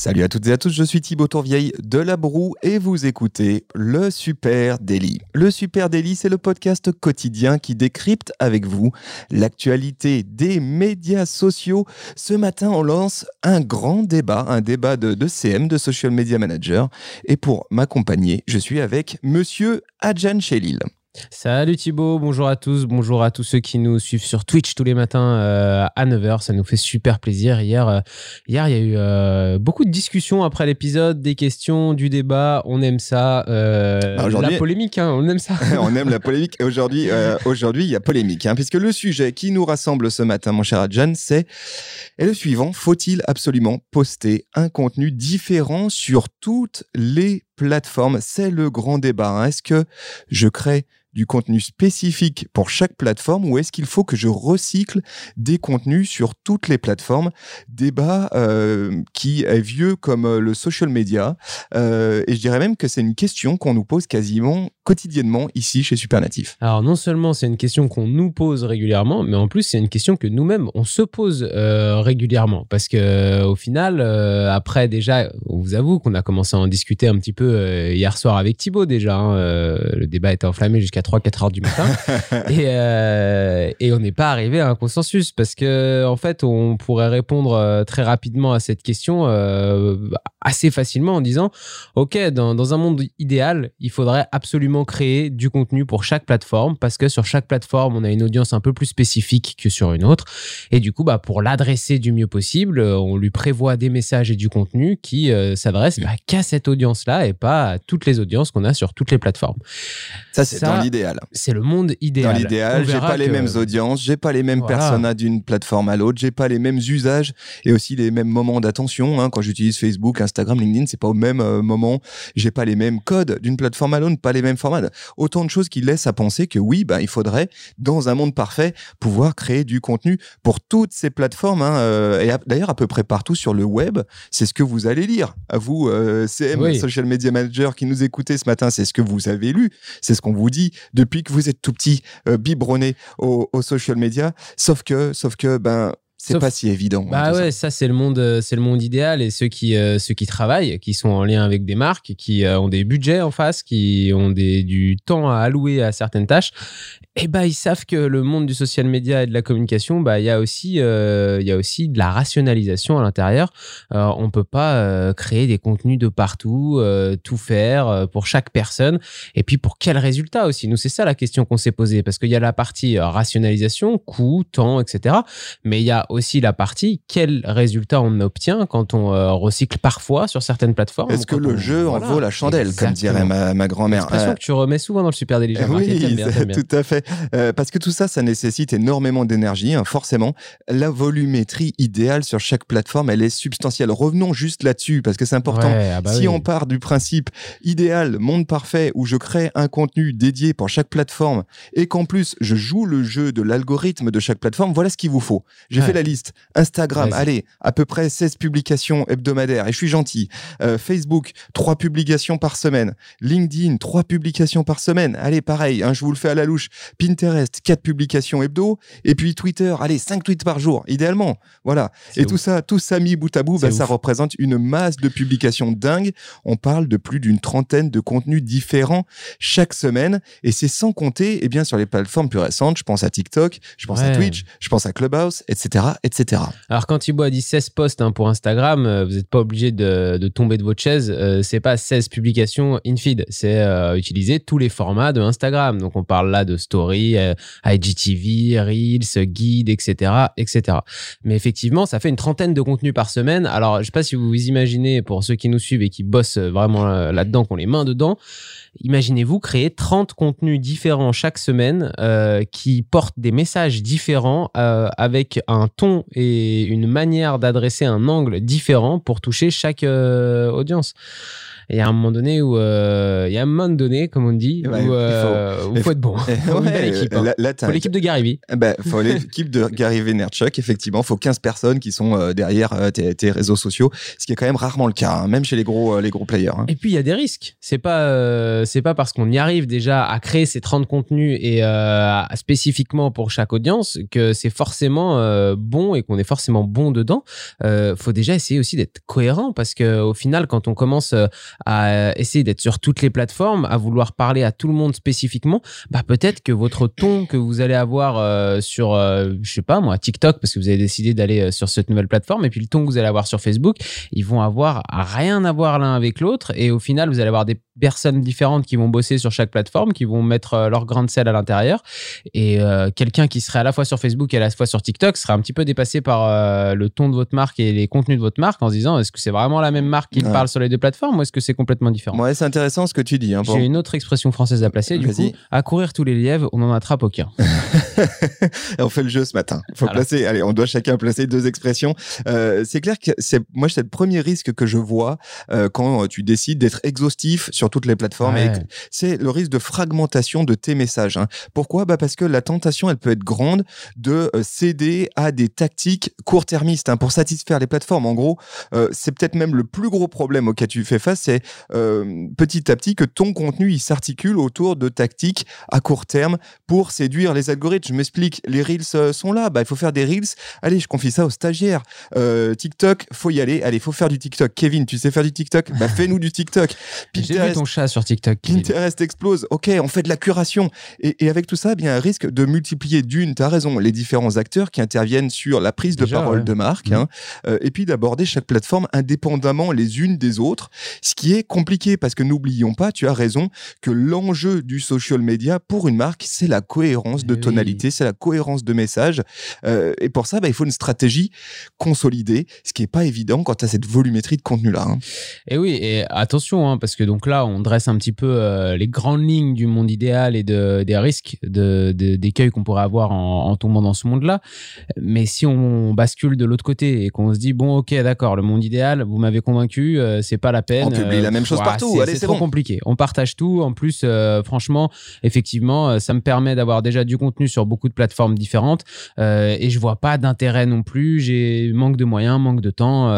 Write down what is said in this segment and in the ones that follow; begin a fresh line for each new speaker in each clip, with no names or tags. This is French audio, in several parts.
Salut à toutes et à tous, je suis Thibaut Tourvieille de La Broue et vous écoutez le Super Daily. Le Super Daily, c'est le podcast quotidien qui décrypte avec vous l'actualité des médias sociaux. Ce matin, on lance un grand débat, un débat de, CM, de Social Media Manager. Et pour m'accompagner, je suis avec Monsieur Adjan Chelil.
Salut Thibaut, bonjour à tous, bonjour à tous ceux qui nous suivent sur Twitch tous les matins euh, à 9h, ça nous fait super plaisir. Hier, euh, hier il y a eu euh, beaucoup de discussions après l'épisode, des questions, du débat, on aime ça.
Bah,
la polémique, hein, on aime ça.
on aime la polémique et aujourd'hui, aujourd'hui il y a polémique, hein, puisque le sujet qui nous rassemble ce matin, mon cher Adjan, c'est est le suivant, faut-il absolument poster un contenu différent sur toutes les plateformes C'est le grand débat. Hein. Est-ce que je crée du contenu spécifique pour chaque plateforme ou est-ce qu'il faut que je recycle des contenus sur toutes les plateformes? Débat euh, qui est vieux comme euh, le social media euh, et je dirais même que c'est une question qu'on nous pose quasiment quotidiennement ici chez Supernatif.
Alors non seulement c'est une question qu'on nous pose régulièrement, mais en plus c'est une question que nous-mêmes on se pose régulièrement parce que au final, après déjà, on vous avoue qu'on a commencé à en discuter un petit peu hier soir avec Thibaut déjà. Hein, le débat était enflammé jusqu'à 3-4 heures du matin. et, euh, et, on n'est pas arrivé à un consensus parce que, en fait, on pourrait répondre euh, très rapidement à cette question euh, assez facilement en disant Ok, dans, dans, un monde idéal, il faudrait absolument créer du contenu pour chaque plateforme parce que sur chaque plateforme, on a une audience un peu plus spécifique que sur une autre. Et du coup, bah, pour l'adresser du mieux possible, on lui prévoit des messages et du contenu qui s'adressent bah, qu'à cette audience-là et pas à toutes les audiences qu'on a sur toutes les plateformes.
Ça, c'est dans
C'est le monde idéal.
Dans l'idéal, j'ai pas les mêmes audiences, j'ai pas les mêmes personas d'une plateforme à l'autre, j'ai pas les mêmes usages et aussi les mêmes moments d'attention. Hein. Quand j'utilise Facebook, Instagram, LinkedIn, c'est pas au même euh, moment. J'ai pas les mêmes codes d'une plateforme à l'autre, pas les mêmes formats. Autant de choses qui laissent à penser que oui, bah, il faudrait, dans un monde parfait, pouvoir créer du contenu pour toutes ces plateformes. Hein, euh, et d'ailleurs, à peu près partout sur le web, c'est ce que vous allez lire. À vous, euh, CM, Social Media Manager, qui nous écoutez ce matin, c'est ce que vous avez lu, c'est ce qu'on vous dit depuis que vous êtes tout petit, euh, biberonné aux au social media. Sauf que, sauf que, ben, c'est pas si évident.
Hein, bah ouais, ça, c'est le monde, euh, c'est le monde idéal et ceux qui, euh, ceux qui travaillent, qui sont en lien avec des marques, qui ont des budgets en face, qui ont des, du temps à allouer à certaines tâches, et eh bah ils savent que le monde du social media et de la communication, bah il y a aussi, il y a aussi de la rationalisation à l'intérieur. on peut pas créer des contenus de partout, tout faire pour chaque personne, et puis pour quel résultat aussi? Nous, c'est ça la question qu'on s'est posée, parce qu'il y a la partie rationalisation, coût, temps, etc. Mais il y a aussi la partie quel résultat on obtient quand on euh, recycle parfois sur certaines plateformes.
Est-ce que le jeu en vaut la chandelle, comme dirait ma, ma grand-mère
C'est euh... que tu remets souvent dans le super délicat.
Oui, tout à fait. Euh, parce que tout ça, ça nécessite énormément d'énergie, hein, forcément. La volumétrie idéale sur chaque plateforme, elle est substantielle. Revenons juste là-dessus, parce que c'est important. Ah bah si on part du principe idéal, monde parfait, où je crée un contenu dédié pour chaque plateforme, et qu'en plus, je joue le jeu de l'algorithme de chaque plateforme, voilà ce qu'il vous faut. J'ai fait la liste. Instagram, allez, à peu près 16 publications hebdomadaires, et je suis gentil. Euh, Facebook, 3 publications par semaine. LinkedIn, 3 publications par semaine. Allez, pareil, hein, je vous le fais à la louche. Pinterest, 4 publications hebdo. Et puis Twitter, allez, 5 tweets par jour, idéalement. Voilà. Et tout ça, tout ça mis bout à bout, bah, ça représente une masse de publications dingues. On parle de plus d'une trentaine de contenus différents chaque semaine. Et c'est sans compter, eh bien, sur les plateformes plus récentes. Je pense à TikTok, je pense à Twitch, je pense à Clubhouse, etc etc.
Alors quand Thibaut a dit 16 posts hein, pour Instagram, euh, vous n'êtes pas obligé de, tomber de votre chaise. Euh, c'est pas 16 publications in feed, c'est euh, utiliser tous les formats de Instagram. Donc on parle là de story, IGTV, Reels, guide, etc., etc. Mais effectivement, ça fait une trentaine de contenus par semaine. Alors je sais pas si vous vous imaginez pour ceux qui nous suivent et qui bossent vraiment là-dedans, qui ont les mains dedans. Imaginez-vous créer 30 contenus différents chaque semaine euh, qui portent des messages différents euh, avec un et une manière d'adresser un angle différent pour toucher chaque euh, audience. Il y a un moment donné où il y a un moment donné, comme on dit, où il faut, être bon. Il faut équipe. Hein. faut l'équipe de Gary Vee.
Eh ben, faut l'équipe de Gary Vaynerchuk, effectivement. Il faut 15 personnes qui sont derrière tes, réseaux sociaux, ce qui est quand même rarement le cas, hein, même chez les gros, les gros players. Hein.
Et puis, il y a des risques. C'est pas, c'est pas parce qu'on y arrive déjà à créer ces 30 contenus et spécifiquement pour chaque audience que c'est forcément bon et qu'on est forcément bon dedans. Euh, faut déjà essayer aussi d'être cohérent parce que au final, quand on commence euh, à essayer d'être sur toutes les plateformes, à vouloir parler à tout le monde spécifiquement, bah peut-être que votre ton que vous allez avoir euh, sur, euh, je sais pas moi, TikTok, parce que vous avez décidé d'aller sur cette nouvelle plateforme, et puis le ton que vous allez avoir sur Facebook, ils vont avoir rien à voir l'un avec l'autre, et au final, vous allez avoir des personnes différentes qui vont bosser sur chaque plateforme, qui vont mettre leur grain de sel à l'intérieur, et quelqu'un qui serait à la fois sur Facebook et à la fois sur TikTok serait un petit peu dépassé par le ton de votre marque et les contenus de votre marque en se disant est-ce que c'est vraiment la même marque qui parle sur les deux plateformes ou est-ce que c'est complètement différent
Ouais, c'est intéressant ce que tu dis. Hein,
J'ai une autre expression française à placer. Du coup, à courir tous les lièvres, on n'en attrape aucun.
on fait le jeu ce matin. Faut placer. Allez, on doit chacun placer deux expressions. Euh, c'est clair que c'est moi c'est le premier risque que je vois euh, quand tu décides d'être exhaustif sur toutes les plateformes. C'est le risque de fragmentation de tes messages. Hein. Pourquoi? Bah parce que la tentation, elle peut être grande de euh, céder à des tactiques court-termistes hein, pour satisfaire les plateformes. En gros, euh, c'est peut-être même le plus gros problème auquel tu fais face, c'est euh, petit à petit que ton contenu il s'articule autour de tactiques à court terme pour séduire les algorithmes. Je m'explique, les reels euh, sont là, bah il faut faire des reels. Allez, je confie ça aux stagiaires. TikTok, faut y aller. Allez, faut faire du TikTok. Kevin, tu sais faire du TikTok? Bah fais-nous du TikTok.
J'ai vu ton chat sur TikTok.
Pinterest explose. Ok, on fait de la curation. Et, avec tout ça, eh bien un risque de multiplier d'une. T'as raison, les différents acteurs qui interviennent sur la prise de parole de marque. Hein. Mmh. et puis d'aborder chaque plateforme indépendamment les unes des autres, ce qui est compliqué parce que n'oublions pas, tu as raison, que l'enjeu du social media pour une marque, c'est la cohérence de eh tonalité, c'est la cohérence de message. Euh, et pour ça, bah, il faut une stratégie consolidée, ce qui n'est pas évident quand tu as cette volumétrie de contenu-là. Hein.
Et oui, et attention, hein, parce que donc là, on dresse un petit peu euh, les grandes lignes du monde idéal et de, des risques de, d'écueils qu'on pourrait avoir en, en tombant dans ce monde-là. Mais si on bascule de l'autre côté et qu'on se dit, bon, ok, d'accord, le monde idéal, vous m'avez convaincu, euh, c'est pas la peine.
Publie la même chose partout.
C'est trop compliqué. On partage tout. En plus, euh, franchement, effectivement, euh, ça me permet d'avoir déjà du contenu sur beaucoup de plateformes différentes et je vois pas d'intérêt non plus. J'ai manque de moyens, manque de temps.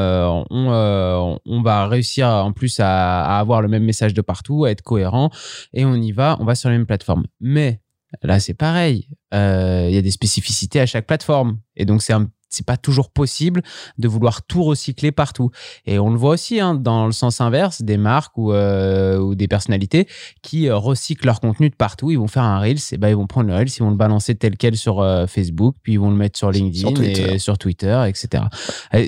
On, on, va réussir en plus à, à avoir le même message de partout, à être cohérent et on y va. On va sur les mêmes plateformes. Mais Là, c'est pareil. Il y a des spécificités à chaque plateforme. Et donc, c'est un c'est pas toujours possible de vouloir tout recycler partout. Et on le voit aussi hein, dans le sens inverse, des marques ou, euh, ou des personnalités qui euh, recyclent leur contenu de partout. Ils vont faire un Reels, et ben ils vont prendre le Reels, ils vont le balancer tel quel sur euh, Facebook, puis ils vont le mettre sur LinkedIn et sur Twitter, etc.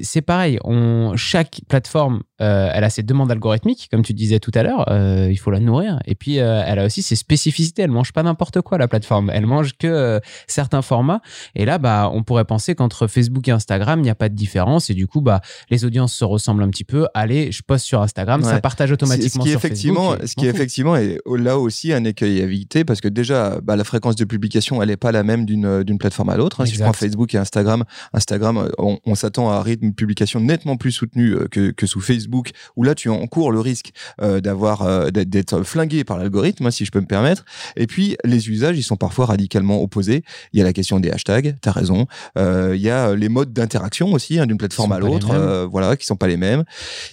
C'est pareil, on, chaque plateforme, elle a ses demandes algorithmiques, comme tu disais tout à l'heure, il faut la nourrir. Et puis, elle a aussi ses spécificités. Elle mange pas n'importe quoi, la plateforme. Elle mange que certains formats. Et là, bah, on pourrait penser qu'entre Facebook Facebook et Instagram, il n'y a pas de différence. Et du coup, bah, les audiences se ressemblent un petit peu. Allez, je poste sur Instagram, ça partage automatiquement
ce qui
sur
effectivement,
Facebook.
Ce qui effectivement est là aussi un écueil à éviter parce que déjà, bah, la fréquence de publication, elle n'est pas la même d'une plateforme à l'autre. Hein. Si je prends Facebook et Instagram, Instagram, on, s'attend à un rythme de publication nettement plus soutenu euh, que, que, sous Facebook, où là, tu encours le risque euh, d'avoir euh, d'être flingué par l'algorithme, hein, si je peux me permettre. Et puis, les usages, ils sont parfois radicalement opposés. Il y a la question des hashtags, tu as raison. Il y a les modes d'interaction aussi hein, d'une plateforme à l'autre, euh, voilà, qui sont pas les mêmes.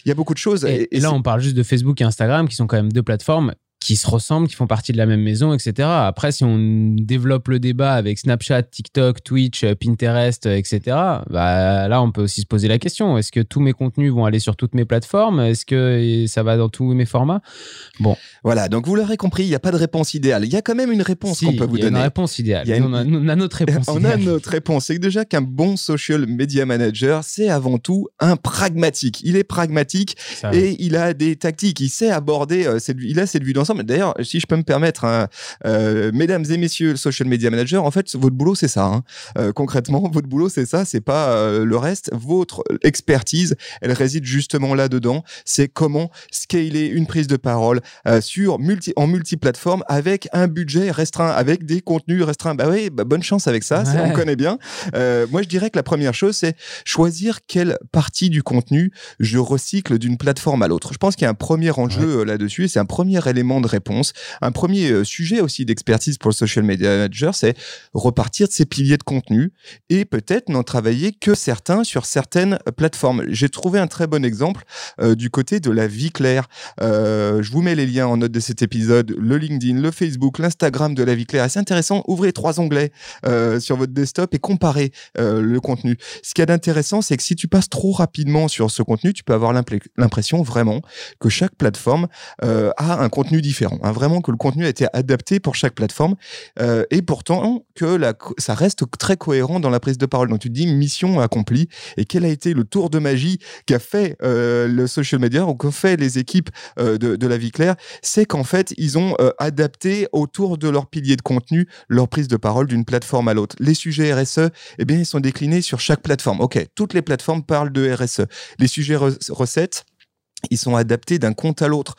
Il y a beaucoup de choses.
Et, et là, on parle juste de Facebook et Instagram, qui sont quand même deux plateformes qui se ressemblent, qui font partie de la même maison, etc. Après, si on développe le débat avec Snapchat, TikTok, Twitch, Pinterest, etc., bah, là, on peut aussi se poser la question est-ce que tous mes contenus vont aller sur toutes mes plateformes? Est-ce que ça va dans tous mes formats? Bon.
Voilà, donc vous l'aurez compris, il n'y a pas de réponse idéale. Il y a quand même une réponse qu'on peut vous donner. Il y a
une réponse idéale. On, a, notre réponse
on a notre réponse. C'est déjà qu'un bon social media manager, c'est avant tout un pragmatique. Il est pragmatique et il a des tactiques. Il sait aborder, euh, cette, il a cette vue d'ensemble ensemble. D'ailleurs, si je peux me permettre, hein, euh, mesdames et messieurs, social media manager, en fait, votre boulot, c'est ça. Hein. Euh, concrètement, votre boulot, c'est ça, c'est pas euh, le reste. Votre expertise, elle réside justement là-dedans. C'est comment scaler une prise de parole sur multi, en multiplateforme avec un budget restreint, avec des contenus restreints. Bah oui, bah bonne chance avec ça, on connaît bien. moi, je dirais que la première chose, c'est choisir quelle partie du contenu je recycle d'une plateforme à l'autre. Je pense qu'il y a un premier enjeu là-dessus, c'est un premier élément de réponse. Un premier sujet aussi d'expertise pour le social media manager, c'est repartir de ces piliers de contenu et peut-être n'en travailler que certains sur certaines plateformes. J'ai trouvé un très bon exemple euh, du côté de la vie claire. Euh, je vous mets les liens en note de cet épisode, le LinkedIn, le Facebook, l'Instagram de la vie claire. C'est intéressant, ouvrez trois onglets euh, sur votre desktop et comparez le contenu. Ce qui est d'intéressant, c'est que si tu passes trop rapidement sur ce contenu, tu peux avoir l'impression vraiment que chaque plateforme a un contenu différent. Hein. vraiment que le contenu a été adapté pour chaque plateforme. et pourtant, que ça reste très cohérent dans la prise de parole. Donc tu te dis mission accomplie. Et quel a été le tour de magie qu'a fait euh, le social media ou qu'ont fait les équipes euh, de, la vie claire? C'est qu'en fait, ils ont euh, adapté autour de leur pilier de contenu leur prise de parole d'une plateforme à l'autre. Les sujets RSE, eh bien, ils sont déclinés sur chaque plateforme. OK, toutes les plateformes parlent de RSE. Les sujets recettes, ils sont adaptés d'un compte à l'autre.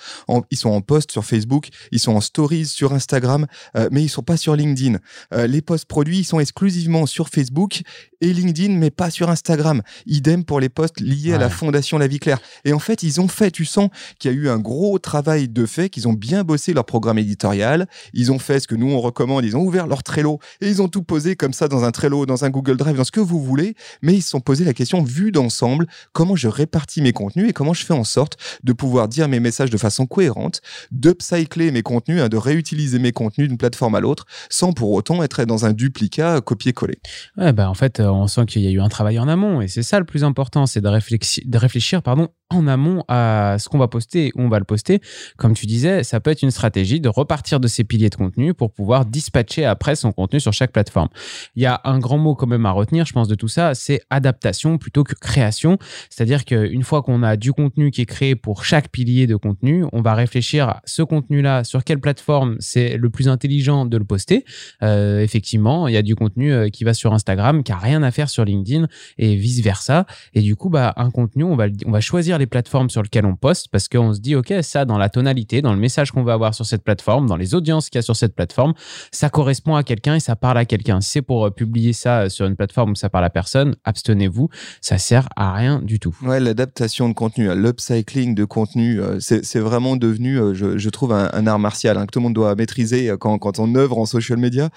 Ils sont en post sur Facebook, ils sont en stories sur Instagram, euh, mais ils sont pas sur LinkedIn. Euh, les posts produits, ils sont exclusivement sur Facebook et LinkedIn, mais pas sur Instagram. Idem pour les posts liés à la fondation La Vie Claire. Et en fait, ils ont fait, tu sens qu'il y a eu un gros travail de fait, qu'ils ont bien bossé leur programme éditorial. Ils ont fait ce que nous on recommande. Ils ont ouvert leur Trello et ils ont tout posé comme ça dans un Trello, dans un Google Drive, dans ce que vous voulez. Mais ils se sont posé la question vue d'ensemble, comment je répartis mes contenus et comment je fais en sorte de pouvoir dire mes messages de façon cohérente, d'upcycler mes contenus, hein, de réutiliser mes contenus d'une plateforme à l'autre, sans pour autant être dans un duplicat copier-coller.
Ouais, bah en fait, euh, on sent qu'il y a eu un travail en amont, et c'est ça le plus important, c'est de, réfléchir, de réfléchir pardon, en amont à ce qu'on va poster et où on va le poster. Comme tu disais, ça peut être une stratégie de repartir de ces piliers de contenu pour pouvoir dispatcher après son contenu sur chaque plateforme. Il y a un grand mot quand même à retenir, je pense, de tout ça, c'est adaptation plutôt que création. C'est-à-dire qu'une fois qu'on a du contenu qui est créé pour chaque pilier de contenu, on va réfléchir à ce contenu-là, sur quelle plateforme c'est le plus intelligent de le poster. Euh, effectivement, il y a du contenu euh, qui va sur Instagram, qui a rien à faire sur LinkedIn et vice-versa. Et du coup, bah, un contenu, on va, on va choisir les plateformes sur lesquelles on poste parce qu'on se dit, OK, ça, dans la tonalité, dans le message qu'on va avoir sur cette plateforme, dans les audiences qu'il y a sur cette plateforme, ça correspond à quelqu'un et ça parle à quelqu'un. C'est pour euh, publier ça sur une plateforme où ça parle à personne, abstenez-vous. Ça sert à rien du tout.
Ouais, l'adaptation de contenu, l'upcycling de contenu, euh, c'est vraiment devenu, euh, je, trouve, un, art martial hein, que tout le monde doit maîtriser quand, quand on œuvre en social media.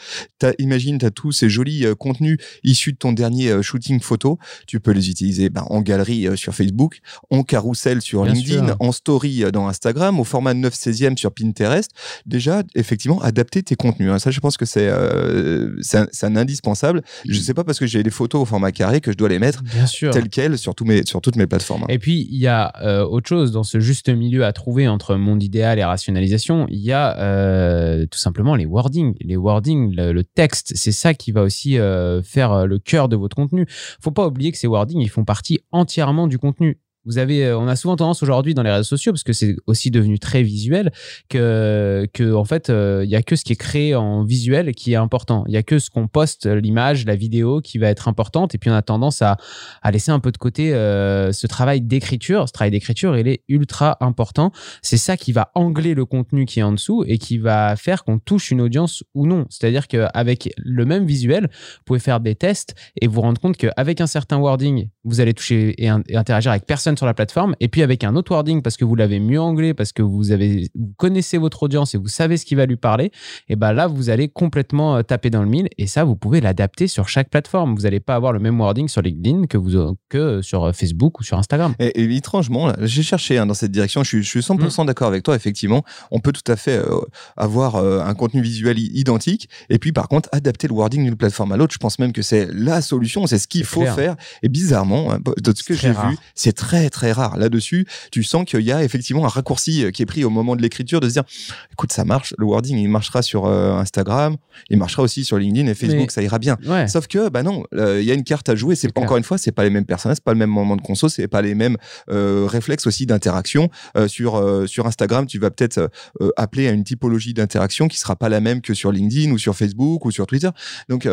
As, imagine, tu as tous ces jolis contenus issus de ton dernier shooting photo. Tu peux les utiliser ben, en galerie sur Facebook, en carousel sur LinkedIn, en story euh, dans Instagram, au format 9 16e sur Pinterest, déjà, effectivement, adapter tes contenus. Hein. Ça, je pense que c'est euh, un, indispensable. Je ne sais pas parce que j'ai les photos au format carré que je dois les mettre telles quelles sur, mes, sur toutes mes plateformes. Hein.
Et puis, il y a euh, autre chose dans ce juste milieu à trouver entre monde idéal et rationalisation. Il y a tout simplement les wordings. Les wordings, le, le texte, c'est ça qui va aussi faire le cœur de votre contenu. faut pas oublier que ces wordings, ils font partie entièrement du contenu vous avez, euh, on a souvent tendance aujourd'hui dans les réseaux sociaux, parce que c'est aussi devenu très visuel, que, que en fait, euh, il y a que ce qui est créé en visuel qui est important. Il y a que ce qu'on poste, l'image, la vidéo, qui va être importante. Et puis on a tendance à, à laisser un peu de côté euh, ce travail d'écriture. Ce travail d'écriture, il est ultra important. C'est ça qui va angler le contenu qui est en dessous et qui va faire qu'on touche une audience ou non. C'est-à-dire qu'avec le même visuel, vous pouvez faire des tests et vous rendre compte qu'avec un certain wording, vous allez toucher et, et interagir avec personne sur la plateforme, et puis avec un autre wording parce que vous l'avez mieux anglais, parce que vous, avez, vous connaissez votre audience et vous savez ce qui va lui parler, et ben là, vous allez complètement euh, taper dans le mille, et ça, vous pouvez l'adapter sur chaque plateforme. Vous n'allez pas avoir le même wording sur LinkedIn que, vous, que sur euh, Facebook ou sur Instagram.
Et, étrangement, j'ai cherché hein, dans cette direction, je suis, je suis 100% mm. d'accord avec toi, effectivement, on peut tout à fait euh, avoir un contenu visuel identique, et puis par contre, adapter le wording d'une plateforme à l'autre, je pense même que c'est la solution, c'est ce qu'il faut faire, et bizarrement, hein, de ce que j'ai vu, c'est très très rare. Là-dessus, tu sens qu'il y a effectivement un raccourci qui est pris au moment de l'écriture de se dire, écoute, ça marche, le wording, il marchera sur Instagram, il marchera aussi sur LinkedIn et Facebook, ça ira bien. Sauf que, bah non, il y a une carte à jouer. C'est encore une fois, c'est pas les mêmes personnages, c'est pas le même moment de conso, c'est pas les mêmes réflexes aussi d'interaction. sur sur Instagram, tu vas peut-être appeler à une typologie d'interaction qui sera pas la même que sur LinkedIn ou sur Facebook ou sur Twitter. Donc,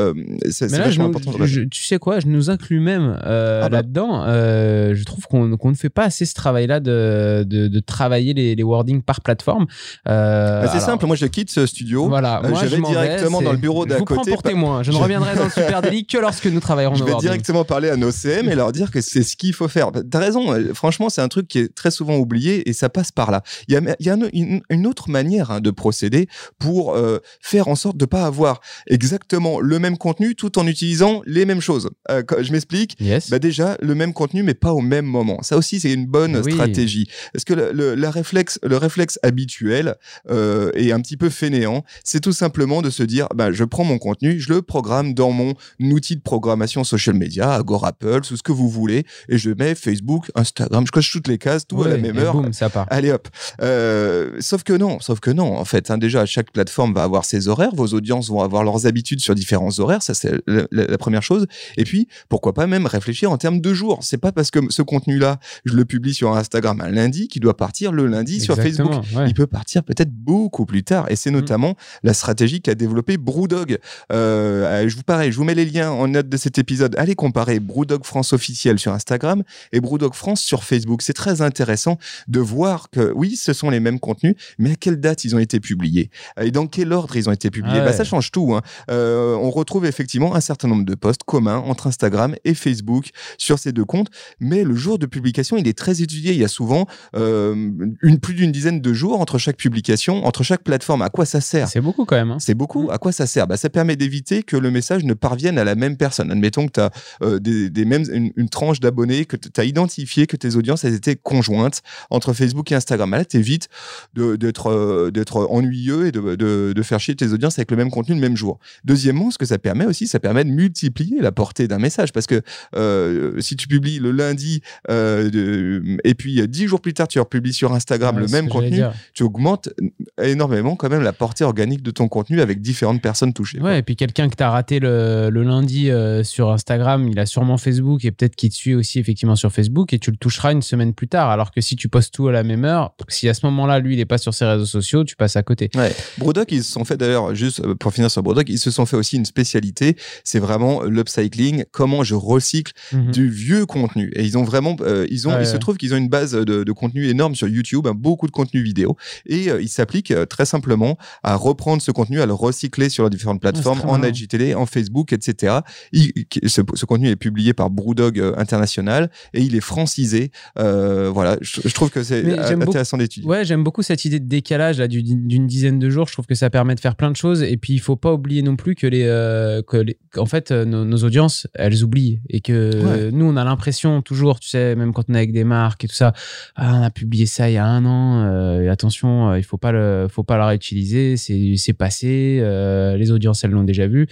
c'est vachement important.
tu sais quoi, je nous inclus même ah bah. là-dedans. je trouve qu'on ne fait pas assez ce travail-là de, de, travailler les, les wordings par plateforme.
Bah, c'est simple, moi je quitte ce studio.
Voilà,
je vais directement dans le bureau d'à
côté. Vous prends témoin. Je ne reviendrai dans le Super Délit que lorsque nous travaillerons
Je vais directement parler à nos CM et leur dire que c'est ce qu'il faut faire. T'as raison, euh, franchement, c'est un truc qui est très souvent oublié et ça passe par là. Il y a, il y a une, autre manière hein, de procéder pour euh, faire en sorte de pas avoir exactement le même contenu tout en utilisant les mêmes choses. Euh, je m'explique. Bah déjà, le même contenu, mais pas au même moment. Ça aussi, c'est une bonne stratégie. Parce que le, la réflexe, le réflexe habituel euh, est un petit peu fainéant? C'est tout simplement de se dire, bah, je prends mon contenu, je le programme dans mon outil de programmation social media, Agorapple, tout ce que vous voulez, et je mets Facebook, Instagram, je coche toutes les cases, tout à la même heure.
ça part.
Allez hop. Euh, sauf que non, sauf que non. En fait, hein, déjà, chaque plateforme va avoir ses horaires, vos audiences vont avoir leurs habitudes sur différents horaires, ça c'est la, première chose. Et puis, pourquoi pas même réfléchir en termes de jours. C'est pas parce que ce contenu-là, je le publie sur Instagram un lundi qu'il doit partir le lundi sur Facebook. Il peut partir peut-être beaucoup plus tard. Et c'est mm. notamment la stratégie qu'a développée Brewdog. Euh, je vous pareil, je vous mets les liens en note de cet épisode. Allez comparer Brewdog France officiel sur Instagram et Brewdog France sur Facebook. C'est très intéressant de voir que oui, ce sont les mêmes contenus, mais à quelle date ils ont été publiés? Et dans quel ordre ils ont été publiés? Bah, ça change tout. Hein. Euh, on retrouve effectivement un certain nombre de posts communs entre Instagram et Facebook sur ces deux comptes, mais le jour de publication, il est très étudié. Il y a souvent euh, une, plus d'une dizaine de jours entre chaque publication, entre chaque plateforme. À quoi ça sert?
C'est beaucoup quand même. Hein.
C'est beaucoup? À quoi ça sert? Bah, Ça permet d'éviter que le message ne parvienne à la même personne. Admettons que tu as euh, des, mêmes, une, tranche d'abonnés, que tu as identifié que tes audiences elles étaient conjointes entre Facebook et Instagram. Bah, là, tu évites d'être d'être ennuyeux et de, de, faire chier tes audiences avec le même contenu le même jour. Deuxièmement, ce que ça permet aussi, ça permet de multiplier la portée d'un message parce que euh, si tu publies le lundi euh, et puis euh, dix jours plus tard tu republies sur Instagram le même contenu, tu augmentes énormément quand même la portée organique de ton contenu avec différentes personnes touchées.
Ouais, et puis quelqu'un que tu as raté le, lundi sur Instagram, il a sûrement Facebook et peut-être qu'il te suit aussi effectivement sur Facebook et tu le toucheras une semaine plus tard. Alors que si tu postes tout à la même heure, si à ce moment-là lui il est pas sur ses réseaux sociaux, tu passes à côté.
Ouais. ils se sont fait d'ailleurs juste pour finir sur Brodoc, ils se sont fait aussi une spécialité, c'est vraiment l'upcycling, comment je recycle mhm. Du vieux contenu. Et ils ont vraiment, euh, ils ont, il se trouve qu'ils ont une base de, contenu énorme sur YouTube, hein, beaucoup de contenu vidéo, et euh, ils s'appliquent euh, très simplement à reprendre ce contenu, à le recycler sur les différentes plateformes, en IGTV, en Facebook, etc. ce, contenu est publié par Brewdog International et il est francisé. voilà, je, trouve que c'est intéressant d'étudier.
Ouais, j'aime beaucoup cette idée de décalage d'une dizaine de jours. Je trouve que ça permet de faire plein de choses. Et puis, il faut pas oublier non plus que les, que les en fait, nos, audiences, elles oublient et que nous, on a l'impression toujours, tu sais, même quand on est avec des marques et tout ça, ah, on a publié ça il y a un an, euh, attention, euh, il faut pas le, faut pas le réutiliser, c'est passé, euh, les audiences, elles l'ont déjà vu.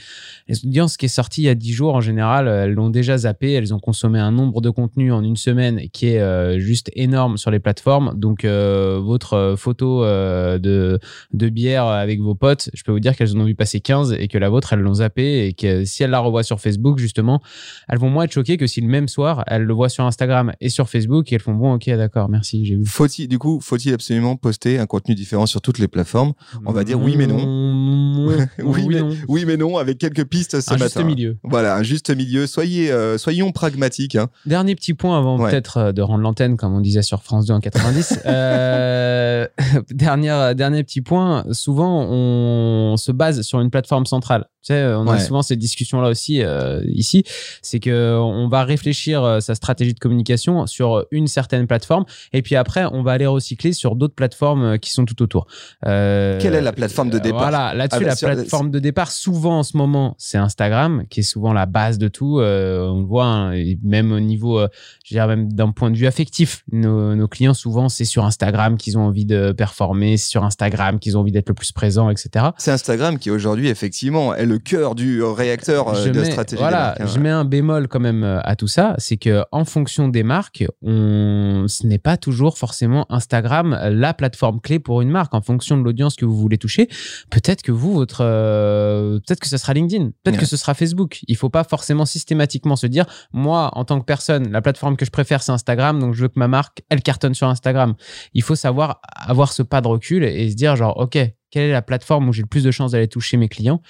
Les audiences qui est sorties il y a dix jours, en général, elles l'ont déjà zappé, elles ont consommé un nombre de contenus en une semaine qui est juste énorme sur les plateformes. Donc, votre photo de, de bière avec vos potes, je peux vous dire qu'elles en ont vu passer 15 et que la vôtre, elles l'ont zappé et que si elles la revoient sur Facebook, justement, elles vont moins être choquées que si le même soir, elles le voient sur Instagram et sur Facebook et elles font bon, ok, d'accord, merci, j'ai vu.
Faut-il, du coup, faut-il absolument poster un contenu différent sur toutes les plateformes? On va dire oui, mais non. oui, mais, non. oui, mais non, avec quelques pistes ce
un
matin.
juste milieu.
Voilà, un juste milieu. Soyez, euh, soyons pragmatiques. Hein.
Dernier petit point avant peut-être euh, de rendre l'antenne, comme on disait sur France 2 en 90. euh, dernier petit point. Souvent, on se base sur une plateforme centrale. Tu sais, on a souvent cette discussion là aussi euh, ici, c'est que on va réfléchir euh, sa stratégie de communication sur une certaine plateforme et puis après on va aller recycler sur d'autres plateformes euh, qui sont tout autour.
Quelle est la plateforme de départ
Voilà, là-dessus ah, la plateforme de départ souvent en ce moment c'est Instagram qui est souvent la base de tout. on le voit hein, même au niveau, je dirais même d'un point de vue affectif, nos, nos clients souvent c'est sur Instagram qu'ils ont envie de performer, c'est sur Instagram qu'ils ont envie d'être le plus présent, etc.
C'est Instagram qui aujourd'hui effectivement elle le cœur du réacteur de la stratégie
voilà,
marques.
Hein. je mets un bémol quand même à tout ça, c'est que en fonction des marques, on... ce n'est pas toujours forcément Instagram la plateforme clé pour une marque. En fonction de l'audience que vous voulez toucher, peut-être que vous, votre, peut-être que ce sera LinkedIn, peut-être que ce sera Facebook. Il faut pas forcément systématiquement se dire, moi, en tant que personne, la plateforme que je préfère, c'est Instagram, donc je veux que ma marque, elle cartonne sur Instagram. Il faut savoir avoir ce pas de recul et se dire, genre, OK, quelle est la plateforme où j'ai le plus de chances d'aller toucher mes clients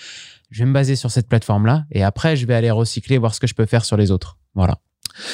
Je vais me baser sur cette plateforme-là et après, je vais aller recycler, voir ce que je peux faire sur les autres. Voilà.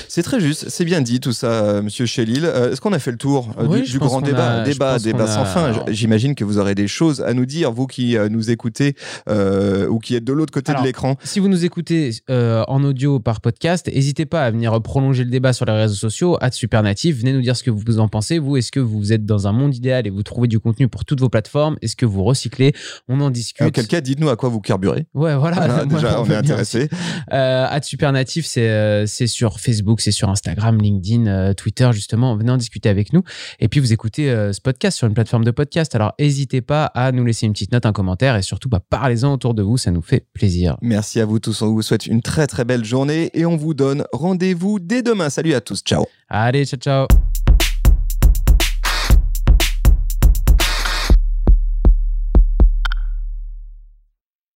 C'est très juste, c'est bien dit tout ça, euh, Monsieur Chélil. Euh, est-ce qu'on a fait le tour euh, du, grand débat, débat, débat sans fin J'imagine que vous aurez des choses à nous dire, vous qui nous écoutez ou qui êtes de l'autre côté de l'écran.
Si vous nous écoutez en audio par podcast, n'hésitez pas à venir prolonger le débat sur les réseaux sociaux, à Supernatif. Venez nous dire ce que vous en pensez. Vous, est-ce que vous êtes dans un monde idéal et vous trouvez du contenu pour toutes vos plateformes? Est-ce que vous recyclez? On en discute.
En quel cas, dites-nous à quoi vous carburez.
Ouais, voilà.
déjà, on, est intéressé.
à Supernatif, c'est sur Facebook, c'est sur Instagram, LinkedIn, euh, Twitter, justement. Venez en discuter avec nous. Et puis, vous écoutez euh, ce podcast sur une plateforme de podcast. Alors, n'hésitez pas à nous laisser une petite note, un commentaire et surtout, bah, parlez-en autour de vous. Ça nous fait plaisir.
Merci à vous tous. On vous souhaite une très, très belle journée et on vous donne rendez-vous dès demain. Salut à tous. Ciao.
Allez, ciao, ciao.